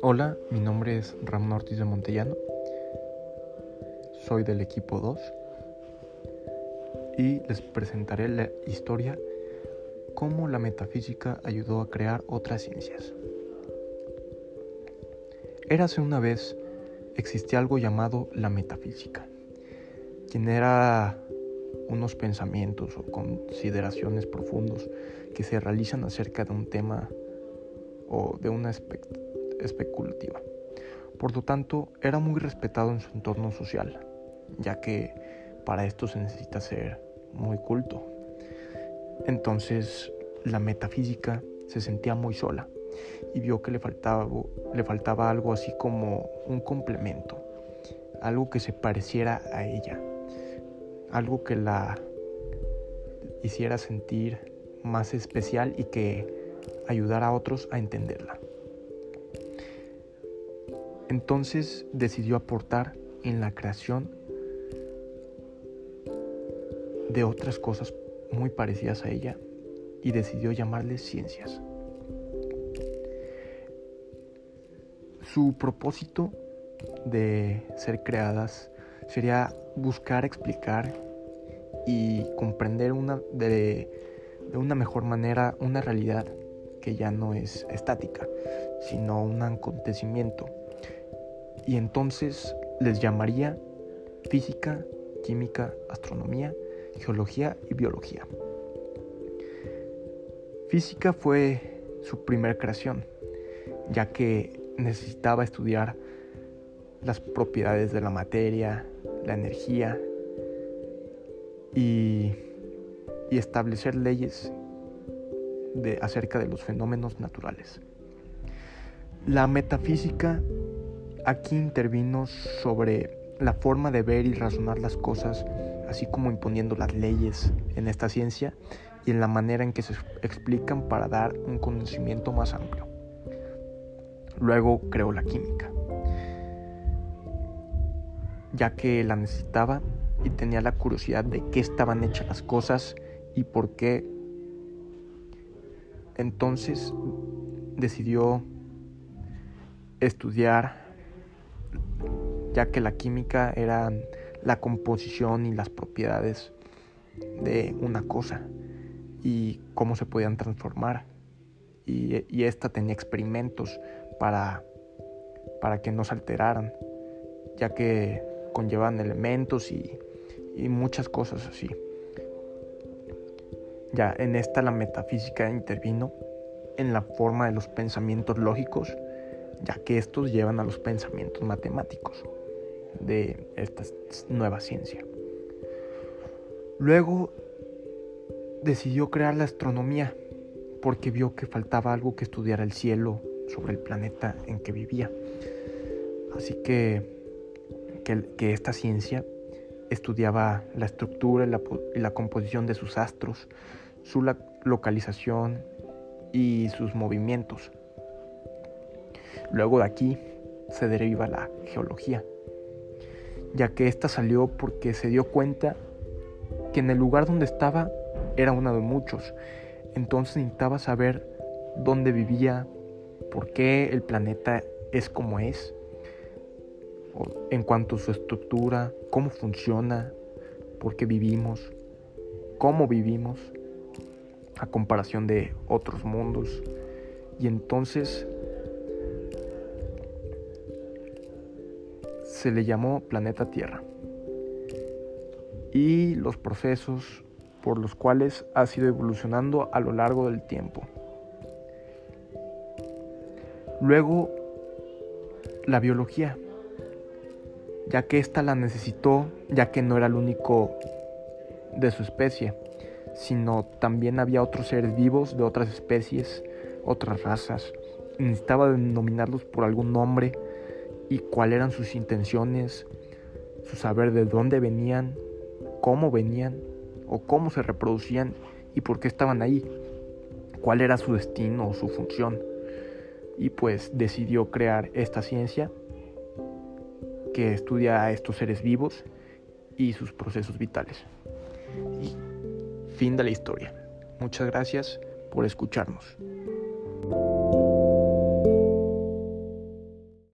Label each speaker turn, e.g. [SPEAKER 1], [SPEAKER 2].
[SPEAKER 1] Hola, mi nombre es Ramón Ortiz de Montellano. Soy del equipo 2 y les presentaré la historia cómo la metafísica ayudó a crear otras ciencias. Érase una vez existía algo llamado la metafísica, quien era unos pensamientos o consideraciones profundos que se realizan acerca de un tema o de una especulativa. Por lo tanto, era muy respetado en su entorno social, ya que para esto se necesita ser muy culto. Entonces, la metafísica se sentía muy sola y vio que le faltaba, le faltaba algo así como un complemento, algo que se pareciera a ella, algo que la hiciera sentir más especial y que ayudara a otros a entenderla. Entonces decidió aportar en la creación de otras cosas muy parecidas a ella y decidió llamarles ciencias. Su propósito de ser creadas sería buscar explicar y comprender una, de, de una mejor manera una realidad que ya no es estática, sino un acontecimiento y entonces les llamaría física, química, astronomía, geología y biología. Física fue su primera creación, ya que necesitaba estudiar las propiedades de la materia, la energía y, establecer leyes acerca de los fenómenos naturales. La metafísica Aquí intervino sobre la forma de ver y razonar las cosas, así como imponiendo las leyes en esta ciencia y en la manera en que se explican para dar un conocimiento más amplio. Luego creó la química, ya que la necesitaba y tenía la curiosidad de qué estaban hechas las cosas y por qué. Entonces decidió estudiar ya que la química era la composición y las propiedades de una cosa y cómo se podían transformar. Y, esta tenía experimentos para, para que no se alteraran, ya que conllevaban elementos y, muchas cosas así. Ya en esta la metafísica intervino en la forma de los pensamientos lógicos, ya que estos llevan a los pensamientos matemáticos de esta nueva ciencia. Luego decidió crear la astronomía porque vio que faltaba algo que estudiara el cielo sobre el planeta en que vivía. Así que, que, esta ciencia estudiaba la estructura y la, composición de sus astros, su localización y sus movimientos. Luego de aquí se deriva la geología, ya que ésta salió porque se dio cuenta que en el lugar donde estaba era uno de muchos. Entonces necesitaba saber dónde vivía, por qué el planeta es como es, en cuanto a su estructura, cómo funciona, por qué vivimos, cómo vivimos, a comparación de otros mundos. Y entonces se le llamó planeta Tierra y los procesos por los cuales ha sido evolucionando a lo largo del tiempo. Luego, la biología, ya que ésta la necesitó, ya que no era el único de su especie, sino también había otros seres vivos de otras especies, otras razas. Necesitaba denominarlos por algún nombre y cuáles eran sus intenciones, su saber de dónde venían, cómo venían o cómo se reproducían y por qué estaban ahí, cuál era su destino o su función. Y pues decidió crear esta ciencia que estudia a estos seres vivos y sus procesos vitales. Y fin de la historia. Muchas gracias por escucharnos.